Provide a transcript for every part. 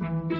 Querido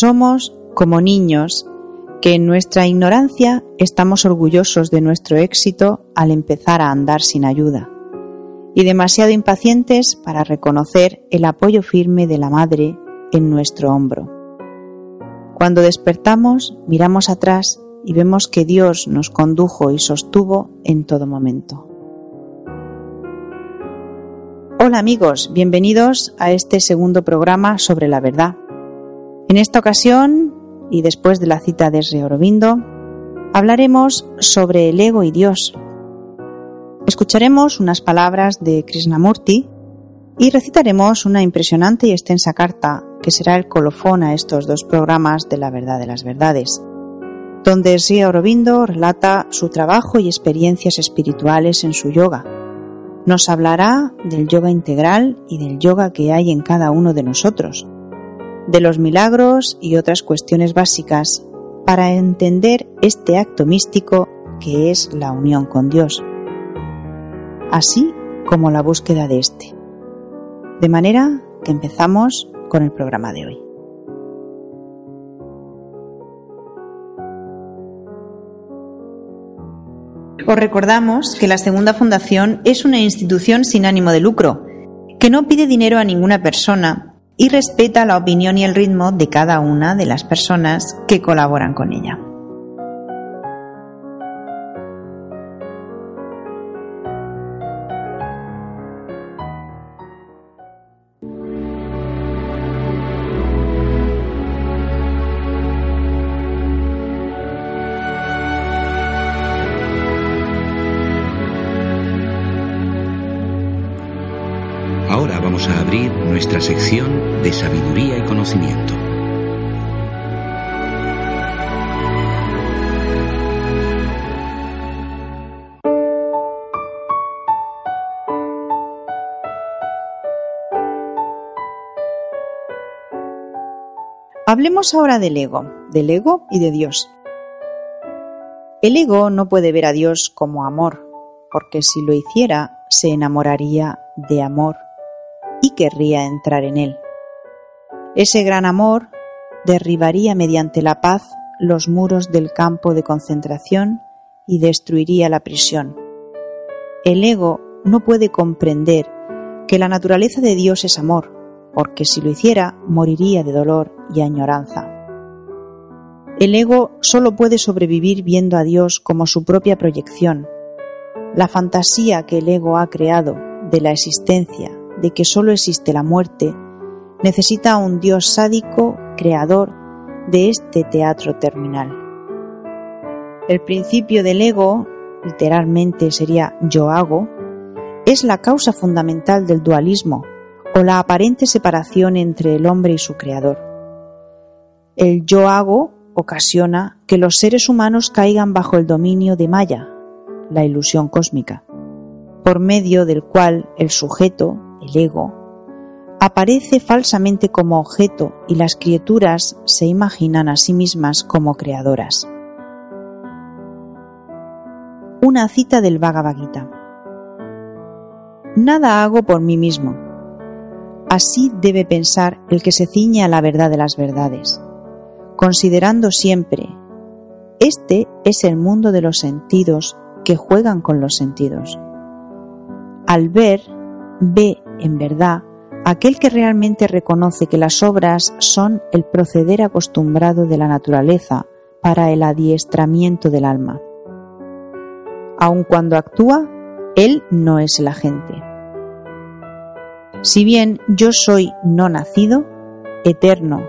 Somos como niños que en nuestra ignorancia estamos orgullosos de nuestro éxito al empezar a andar sin ayuda y demasiado impacientes para reconocer el apoyo firme de la madre en nuestro hombro. Cuando despertamos, miramos atrás y vemos que Dios nos condujo y sostuvo en todo momento. Hola amigos, bienvenidos a este segundo programa sobre la verdad. En esta ocasión, y después de la cita de Sri Aurobindo, hablaremos sobre el ego y Dios. Escucharemos unas palabras de Krishnamurti y recitaremos una impresionante y extensa carta que será el colofón a estos dos programas de la verdad de las verdades, donde Sri Aurobindo relata su trabajo y experiencias espirituales en su yoga. Nos hablará del yoga integral y del yoga que hay en cada uno de nosotros de los milagros y otras cuestiones básicas para entender este acto místico que es la unión con Dios, así como la búsqueda de éste. De manera que empezamos con el programa de hoy. Os recordamos que la Segunda Fundación es una institución sin ánimo de lucro, que no pide dinero a ninguna persona y respeta la opinión y el ritmo de cada una de las personas que colaboran con ella. Nuestra sección de sabiduría y conocimiento. Hablemos ahora del ego, del ego y de Dios. El ego no puede ver a Dios como amor, porque si lo hiciera se enamoraría de amor y querría entrar en él. Ese gran amor derribaría mediante la paz los muros del campo de concentración y destruiría la prisión. El ego no puede comprender que la naturaleza de Dios es amor, porque si lo hiciera moriría de dolor y añoranza. El ego solo puede sobrevivir viendo a Dios como su propia proyección. La fantasía que el ego ha creado de la existencia, de que solo existe la muerte, necesita un Dios sádico, creador de este teatro terminal. El principio del ego, literalmente sería yo hago, es la causa fundamental del dualismo o la aparente separación entre el hombre y su creador. El yo hago ocasiona que los seres humanos caigan bajo el dominio de Maya, la ilusión cósmica, por medio del cual el sujeto, el ego, aparece falsamente como objeto y las criaturas se imaginan a sí mismas como creadoras. Una cita del Bhagavad Gita. Nada hago por mí mismo. Así debe pensar el que se ciñe a la verdad de las verdades considerando siempre, este es el mundo de los sentidos que juegan con los sentidos. Al ver, ve en verdad aquel que realmente reconoce que las obras son el proceder acostumbrado de la naturaleza para el adiestramiento del alma. Aun cuando actúa, él no es el agente. Si bien yo soy no nacido, eterno,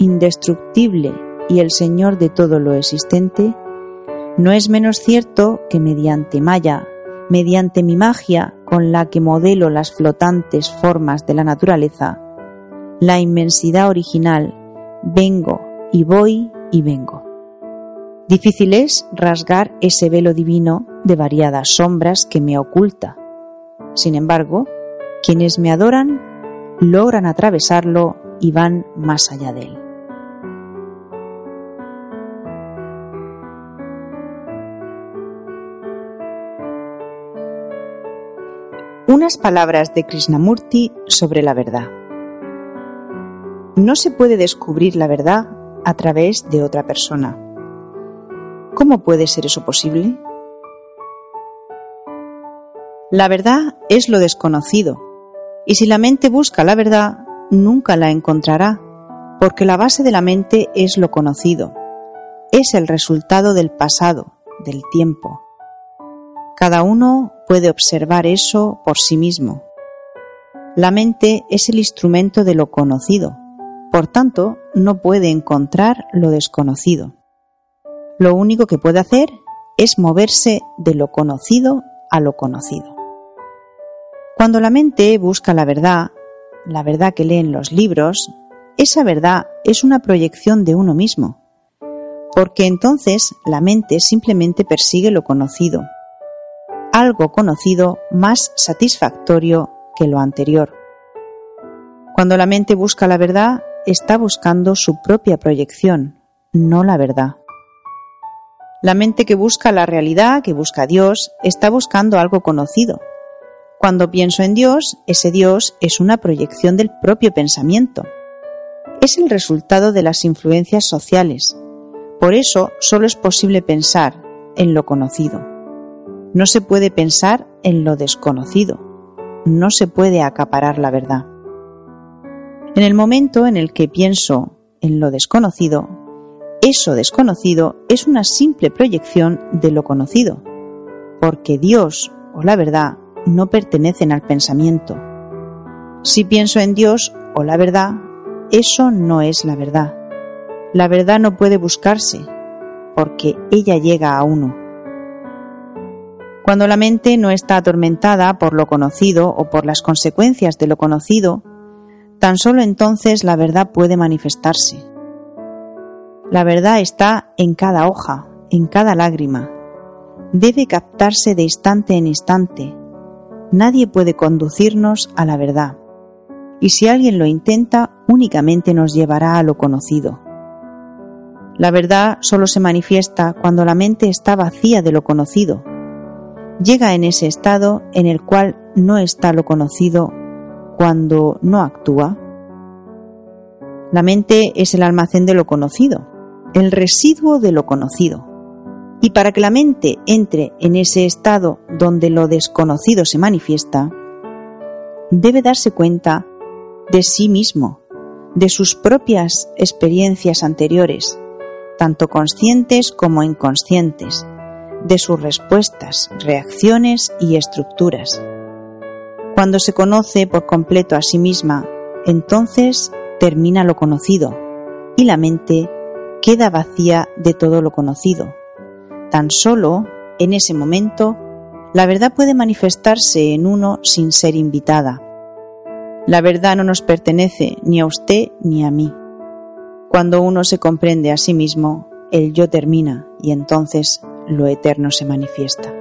indestructible y el Señor de todo lo existente, no es menos cierto que mediante Maya, mediante mi magia con la que modelo las flotantes formas de la naturaleza, la inmensidad original, vengo y voy y vengo. Difícil es rasgar ese velo divino de variadas sombras que me oculta. Sin embargo, quienes me adoran logran atravesarlo y van más allá de él. Unas palabras de Krishnamurti sobre la verdad. No se puede descubrir la verdad a través de otra persona. ¿Cómo puede ser eso posible? La verdad es lo desconocido, y si la mente busca la verdad, nunca la encontrará, porque la base de la mente es lo conocido, es el resultado del pasado, del tiempo. Cada uno puede observar eso por sí mismo. La mente es el instrumento de lo conocido, por tanto no puede encontrar lo desconocido. Lo único que puede hacer es moverse de lo conocido a lo conocido. Cuando la mente busca la verdad, la verdad que lee en los libros, esa verdad es una proyección de uno mismo, porque entonces la mente simplemente persigue lo conocido, algo conocido más satisfactorio que lo anterior. Cuando la mente busca la verdad, está buscando su propia proyección, no la verdad. La mente que busca la realidad, que busca a Dios, está buscando algo conocido. Cuando pienso en Dios, ese Dios es una proyección del propio pensamiento. Es el resultado de las influencias sociales. Por eso solo es posible pensar en lo conocido. No se puede pensar en lo desconocido. No se puede acaparar la verdad. En el momento en el que pienso en lo desconocido, eso desconocido es una simple proyección de lo conocido, porque Dios o la verdad no pertenecen al pensamiento. Si pienso en Dios o la verdad, eso no es la verdad. La verdad no puede buscarse, porque ella llega a uno. Cuando la mente no está atormentada por lo conocido o por las consecuencias de lo conocido, tan solo entonces la verdad puede manifestarse. La verdad está en cada hoja, en cada lágrima. Debe captarse de instante en instante. Nadie puede conducirnos a la verdad. Y si alguien lo intenta, únicamente nos llevará a lo conocido. La verdad solo se manifiesta cuando la mente está vacía de lo conocido llega en ese estado en el cual no está lo conocido cuando no actúa. La mente es el almacén de lo conocido, el residuo de lo conocido, Y para que la mente entre en ese estado donde lo desconocido se manifiesta, debe darse cuenta de sí mismo, de sus propias experiencias anteriores, tanto conscientes como inconscientes, de sus respuestas, reacciones y estructuras. Cuando se conoce por completo a sí misma, entonces termina lo conocido y la mente queda vacía de todo lo conocido. Tan solo, en ese momento, la verdad puede manifestarse en uno sin ser invitada. La verdad no nos pertenece ni a usted ni a mí. Cuando uno se comprende a sí mismo, el yo termina y entonces lo eterno se manifiesta.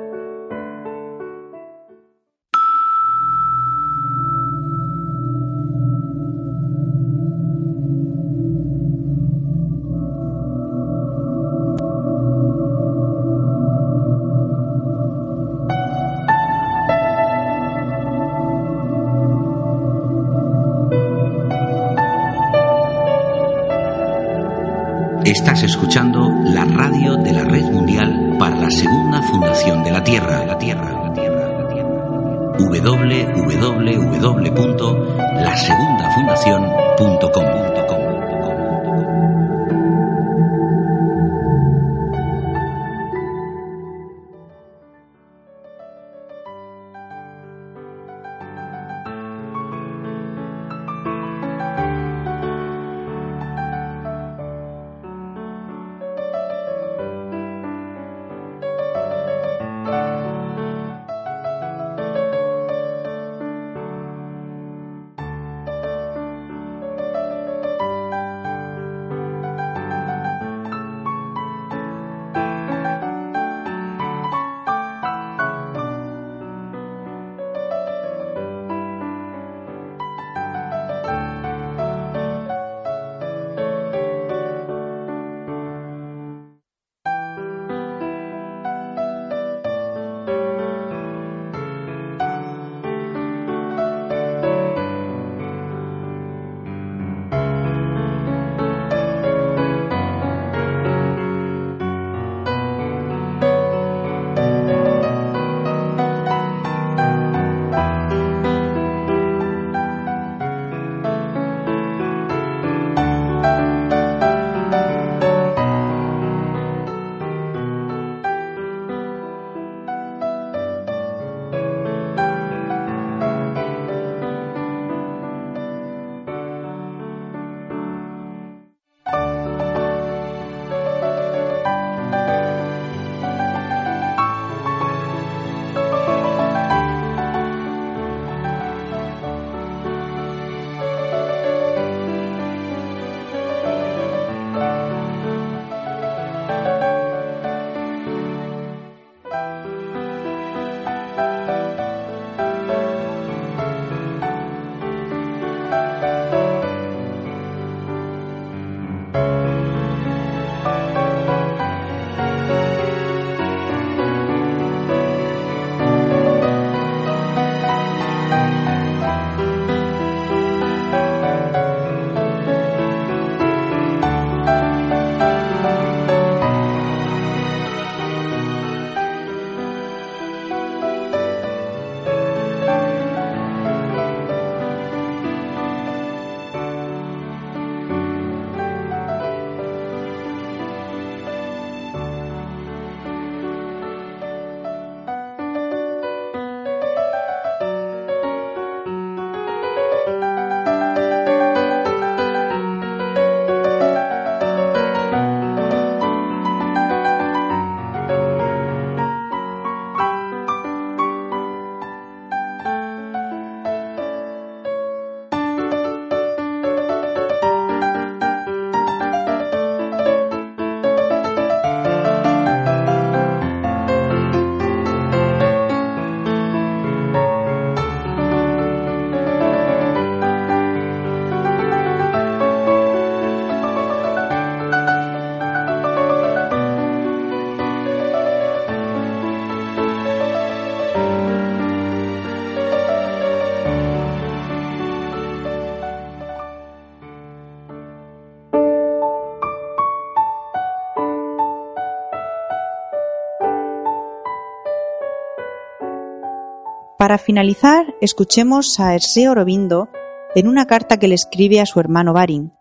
Para finalizar, escuchemos a Sri Aurobindo en una carta que le escribe a su hermano Barin,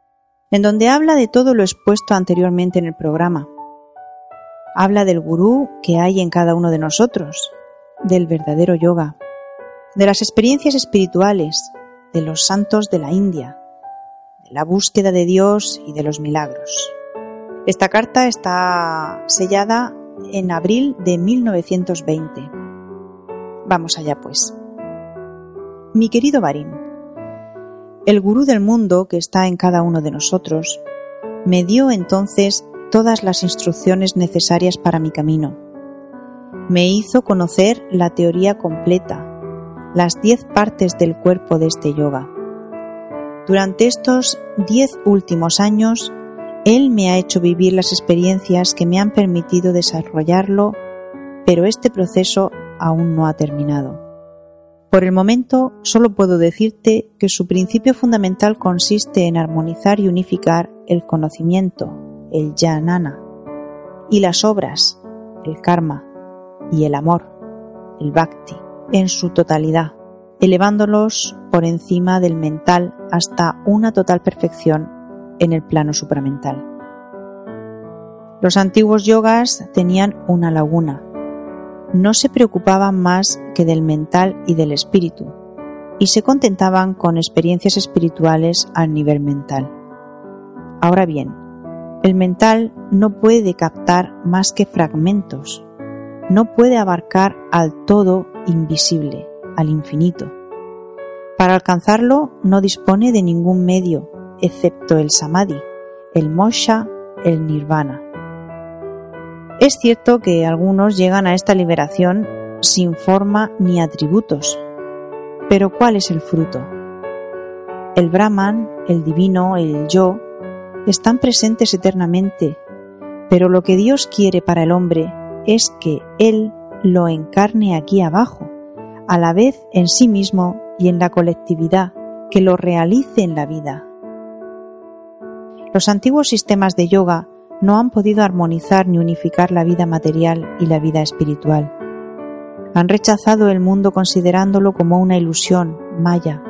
en donde habla de todo lo expuesto anteriormente en el programa. Habla del gurú que hay en cada uno de nosotros, del verdadero yoga, de las experiencias espirituales, de los santos de la India, de la búsqueda de Dios y de los milagros. Esta carta está sellada en abril de 1920. Vamos allá pues. Mi querido Barín, el gurú del mundo que está en cada uno de nosotros me dio entonces todas las instrucciones necesarias para mi camino. Me hizo conocer la teoría completa, las diez partes del cuerpo de este yoga. Durante estos diez últimos años, Él me ha hecho vivir las experiencias que me han permitido desarrollarlo, pero este proceso aún no ha terminado. Por el momento, solo puedo decirte que su principio fundamental consiste en armonizar y unificar el conocimiento, el jnana, y las obras, el karma, y el amor, el bhakti, en su totalidad, elevándolos por encima del mental hasta una total perfección en el plano supramental. Los antiguos yogas tenían una laguna, no se preocupaban más que del mental y del espíritu, y se contentaban con experiencias espirituales al nivel mental. Ahora bien, el mental no puede captar más que fragmentos, no puede abarcar al todo invisible, al infinito. Para alcanzarlo no dispone de ningún medio, excepto el samadhi, el moksha, el nirvana. Es cierto que algunos llegan a esta liberación sin forma ni atributos, pero ¿cuál es el fruto? El Brahman, el divino, el yo, están presentes eternamente, pero lo que Dios quiere para el hombre es que Él lo encarne aquí abajo, a la vez en sí mismo y en la colectividad, que lo realice en la vida. Los antiguos sistemas de yoga no han podido armonizar ni unificar la vida material y la vida espiritual. Han rechazado el mundo considerándolo como una ilusión, maya,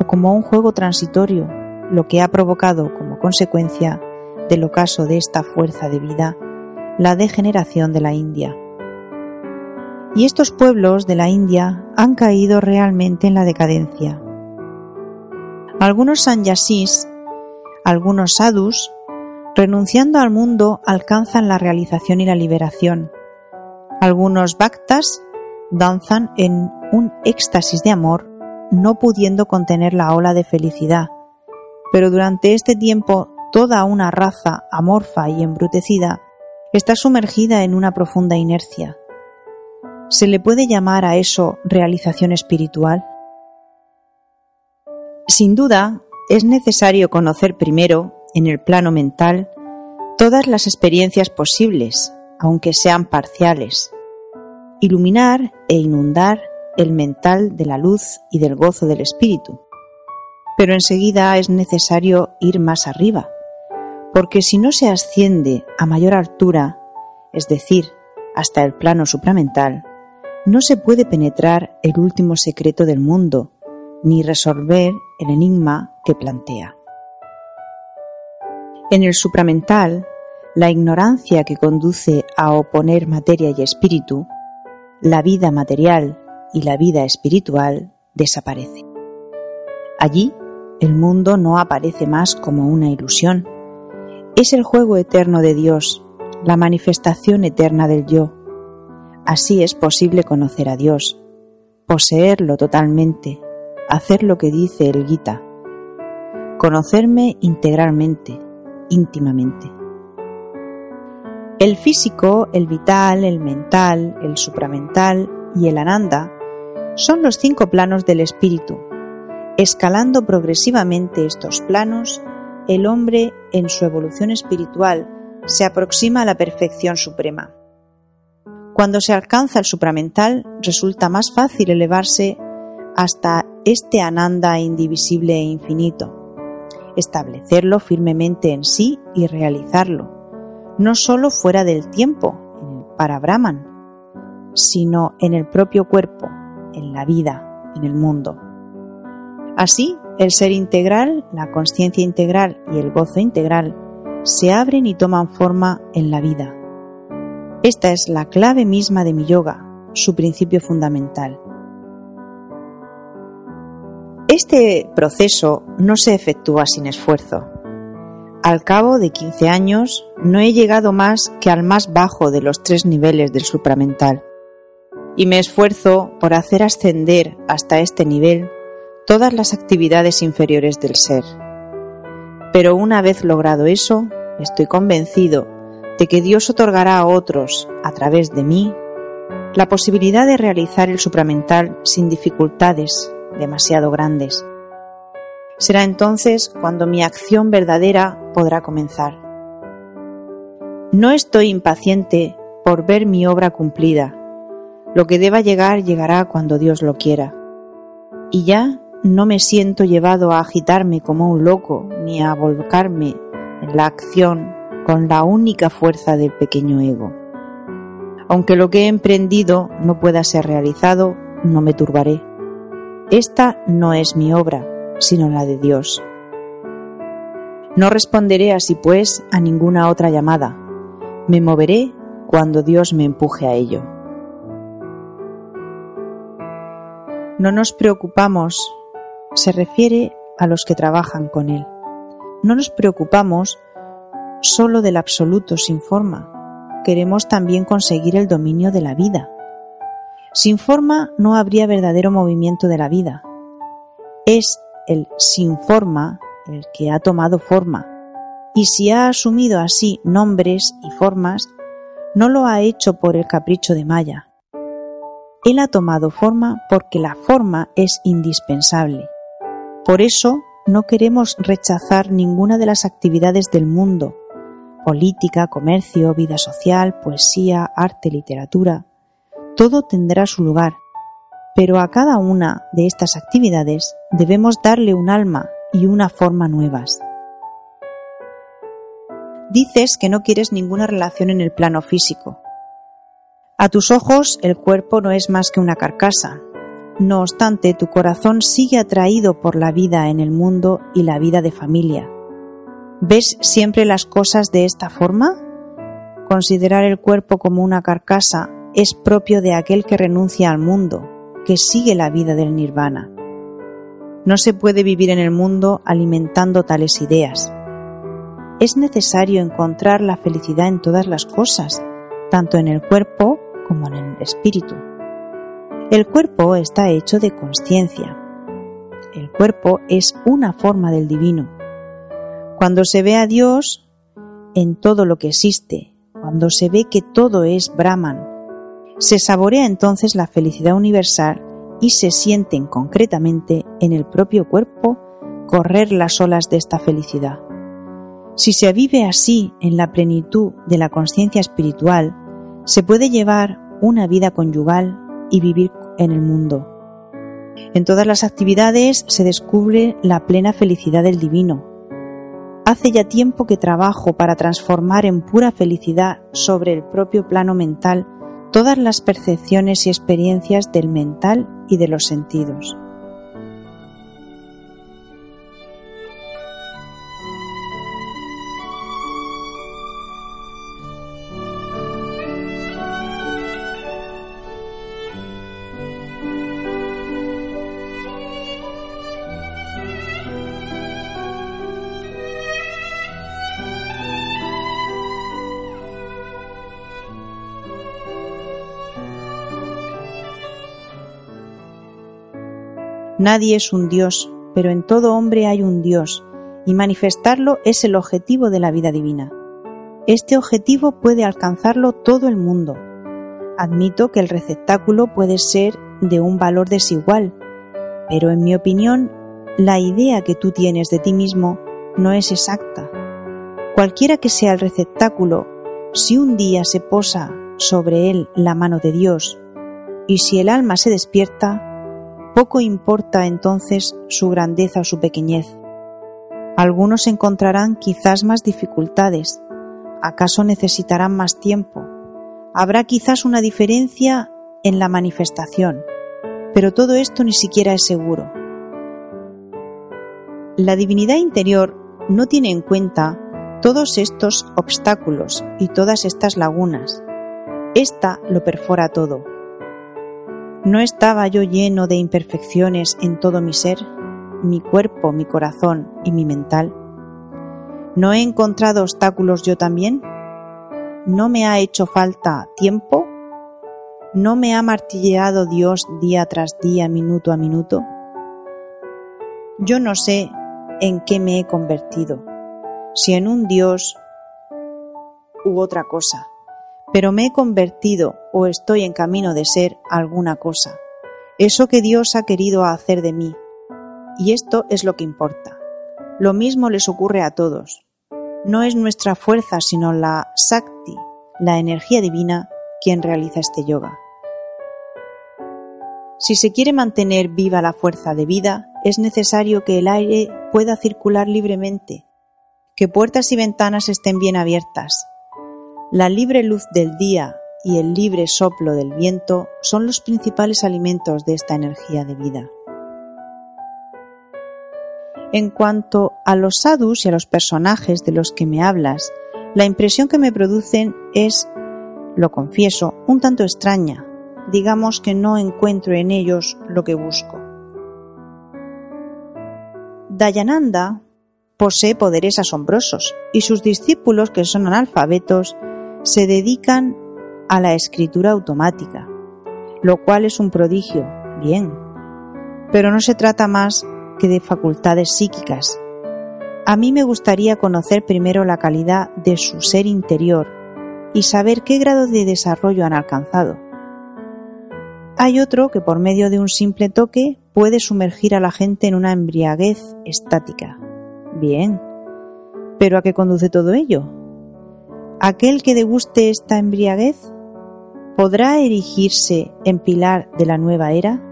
o como un juego transitorio, lo que ha provocado como consecuencia del ocaso de esta fuerza de vida la degeneración de la India. Y estos pueblos de la India han caído realmente en la decadencia. Algunos sanyasis, algunos sadhus, renunciando al mundo, alcanzan la realización y la liberación. Algunos bhaktas danzan en un éxtasis de amor, no pudiendo contener la ola de felicidad. Pero durante este tiempo toda una raza amorfa y embrutecida está sumergida en una profunda inercia. ¿Se le puede llamar a eso realización espiritual? Sin duda, es necesario conocer primero, en el plano mental, todas las experiencias posibles, aunque sean parciales, iluminar e inundar el mental de la luz y del gozo del espíritu. Pero enseguida es necesario ir más arriba, porque si no se asciende a mayor altura, es decir, hasta el plano supramental, no se puede penetrar el último secreto del mundo, ni resolver el enigma que plantea. En el supramental, la ignorancia que conduce a oponer materia y espíritu, la vida material y la vida espiritual desaparece. Allí, el mundo no aparece más como una ilusión, es el juego eterno de Dios, la manifestación eterna del yo. Así es posible conocer a Dios, poseerlo totalmente, hacer lo que dice el Gita, conocerme integralmente, íntimamente. El físico, el vital, el mental, el supramental y el ananda son los cinco planos del espíritu. Escalando progresivamente estos planos, el hombre en su evolución espiritual se aproxima a la perfección suprema. Cuando se alcanza el supramental, resulta más fácil elevarse hasta este ananda indivisible e infinito, establecerlo firmemente en sí y realizarlo, no sólo fuera del tiempo, en el para Brahman, sino en el propio cuerpo, en la vida, en el mundo. Así, el ser integral, la conciencia integral y el gozo integral se abren y toman forma en la vida. Esta es la clave misma de mi yoga, su principio fundamental. Este proceso no se efectúa sin esfuerzo. Al cabo de 15 años no he llegado más que al más bajo de los tres niveles del supramental y me esfuerzo por hacer ascender hasta este nivel todas las actividades inferiores del ser. Pero una vez logrado eso, estoy convencido de que Dios otorgará a otros, a través de mí, la posibilidad de realizar el supramental sin dificultades demasiado grandes. Será entonces cuando mi acción verdadera podrá comenzar. No estoy impaciente por ver mi obra cumplida. Lo que deba llegar llegará cuando Dios lo quiera. Y ya no me siento llevado a agitarme como un loco ni a volcarme en la acción con la única fuerza del pequeño ego. Aunque lo que he emprendido no pueda ser realizado, no me turbaré. Esta no es mi obra, sino la de Dios. No responderé así pues a ninguna otra llamada. Me moveré cuando Dios me empuje a ello. No nos preocupamos se refiere a los que trabajan con Él. No nos preocupamos solo del absoluto sin forma. Queremos también conseguir el dominio de la vida. Sin forma no habría verdadero movimiento de la vida. Es el sin forma el que ha tomado forma. Y si ha asumido así nombres y formas, no lo ha hecho por el capricho de Maya. Él ha tomado forma porque la forma es indispensable. Por eso no queremos rechazar ninguna de las actividades del mundo, política, comercio, vida social, poesía, arte, literatura. Todo tendrá su lugar, pero a cada una de estas actividades debemos darle un alma y una forma nuevas. Dices que no quieres ninguna relación en el plano físico. A tus ojos el cuerpo no es más que una carcasa, no obstante, tu corazón sigue atraído por la vida en el mundo y la vida de familia. ¿Ves siempre las cosas de esta forma? Considerar el cuerpo como una carcasa es propio de aquel que renuncia al mundo, que sigue la vida del nirvana. No se puede vivir en el mundo alimentando tales ideas. Es necesario encontrar la felicidad en todas las cosas, tanto en el cuerpo como en el espíritu. El cuerpo está hecho de conciencia. El cuerpo es una forma del divino. Cuando se ve a Dios en todo lo que existe, cuando se ve que todo es Brahman, se saborea entonces la felicidad universal y se sienten concretamente en el propio cuerpo correr las olas de esta felicidad. Si se vive así en la plenitud de la conciencia espiritual, se puede llevar una vida conyugal y vivir en el mundo. En todas las actividades se descubre la plena felicidad del divino. Hace ya tiempo que trabajo para transformar en pura felicidad sobre el propio plano mental todas las percepciones y experiencias del mental y de los sentidos. Nadie es un Dios, pero en todo hombre hay un Dios, y manifestarlo es el objetivo de la vida divina. Este objetivo puede alcanzarlo todo el mundo. Admito que el receptáculo puede ser de un valor desigual, pero en mi opinión, la idea que tú tienes de ti mismo no es exacta. Cualquiera que sea el receptáculo, si un día se posa sobre él la mano de Dios, y si el alma se despierta, poco importa entonces su grandeza o su pequeñez. Algunos encontrarán quizás más dificultades, acaso necesitarán más tiempo, habrá quizás una diferencia en la manifestación, Pero todo esto ni siquiera es seguro. La divinidad interior no tiene en cuenta todos estos obstáculos y todas estas lagunas. Esta lo perfora todo. ¿No estaba yo lleno de imperfecciones en todo mi ser, mi cuerpo, mi corazón y mi mental? ¿No he encontrado obstáculos yo también? ¿No me ha hecho falta tiempo? ¿No me ha martilleado Dios día tras día, minuto a minuto? Yo no sé en qué me he convertido, si en un Dios u otra cosa, pero me he convertido o estoy en camino de ser alguna cosa, eso que Dios ha querido hacer de mí. Y esto es lo que importa. Lo mismo les ocurre a todos. No es nuestra fuerza, sino la Sakti, la energía divina, quien realiza este yoga. Si se quiere mantener viva la fuerza de vida, es necesario que el aire pueda circular libremente, que puertas y ventanas estén bien abiertas. La libre luz del día y el libre soplo del viento son los principales alimentos de esta energía de vida. En cuanto a los sadhus y a los personajes de los que me hablas, la impresión que me producen es, lo confieso, un tanto extraña. Digamos que no encuentro en ellos lo que busco. Dayananda posee poderes asombrosos y sus discípulos, que son analfabetos, se dedican a la escritura automática, lo cual es un prodigio, bien, pero no se trata más que de facultades psíquicas. A mí me gustaría conocer primero la calidad de su ser interior y saber qué grado de desarrollo han alcanzado. Hay otro que por medio de un simple toque puede sumergir a la gente en una embriaguez estática. Bien. ¿Pero a qué conduce todo ello? ¿Aquel que deguste esta embriaguez podrá erigirse en pilar de la nueva era?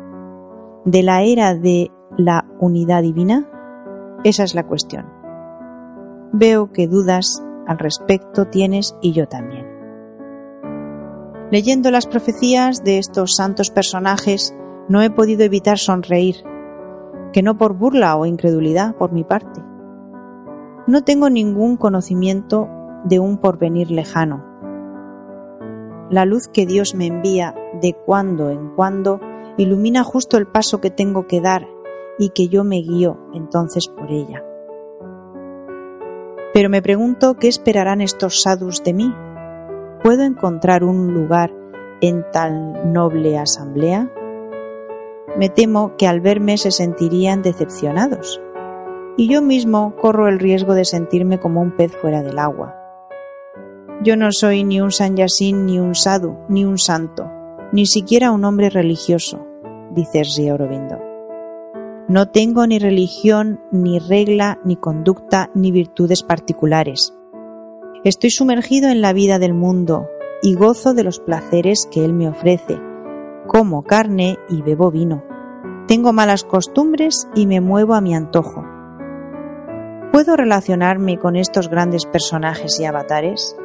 ¿De la era de la unidad divina? Esa es la cuestión. Veo que dudas al respecto tienes y yo también. Leyendo las profecías de estos santos personajes, no he podido evitar sonreír, que no por burla o incredulidad por mi parte. No tengo ningún conocimiento de un porvenir lejano. La luz que Dios me envía de cuando en cuando ilumina justo el paso que tengo que dar y que yo me guío entonces por ella. Pero me pregunto qué esperarán estos sadhus de mí. ¿Puedo encontrar un lugar en tal noble asamblea? Me temo que al verme se sentirían decepcionados, y yo mismo corro el riesgo de sentirme como un pez fuera del agua. Yo no soy ni un sanyasin, ni un sadhu, ni un santo, ni siquiera un hombre religioso, dice Sri Aurobindo. No tengo ni religión, ni regla, ni conducta, ni virtudes particulares. Estoy sumergido en la vida del mundo y gozo de los placeres que Él me ofrece, como carne y bebo vino. Tengo malas costumbres y me muevo a mi antojo. ¿Puedo relacionarme con estos grandes personajes y avatares?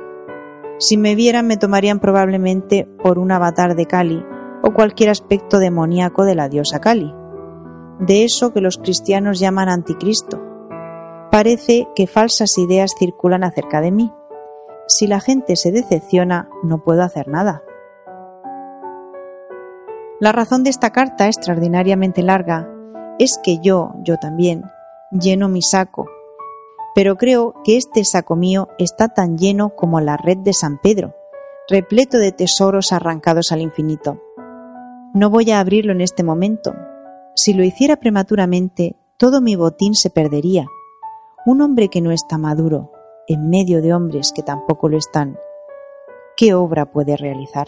Si me vieran me tomarían probablemente por un avatar de Kali o cualquier aspecto demoníaco de la diosa Kali, de eso que los cristianos llaman anticristo. Parece que falsas ideas circulan acerca de mí. Si la gente se decepciona, no puedo hacer nada. La razón de esta carta extraordinariamente larga es que yo, yo también, lleno mi saco, pero creo que este saco mío está tan lleno como la red de San Pedro, repleto de tesoros arrancados al infinito. No voy a abrirlo en este momento. Si lo hiciera prematuramente, todo mi botín se perdería. Un hombre que no está maduro, en medio de hombres que tampoco lo están, ¿qué obra puede realizar?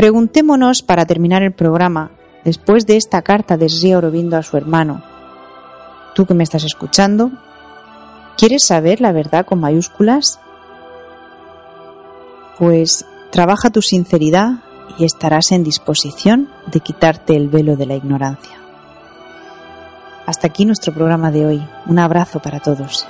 Preguntémonos para terminar el programa, después de esta carta de Sri Aurobindo a su hermano. Tú que me estás escuchando, ¿quieres saber la verdad con mayúsculas? Pues trabaja tu sinceridad y estarás en disposición de quitarte el velo de la ignorancia. Hasta aquí nuestro programa de hoy. Un abrazo para todos.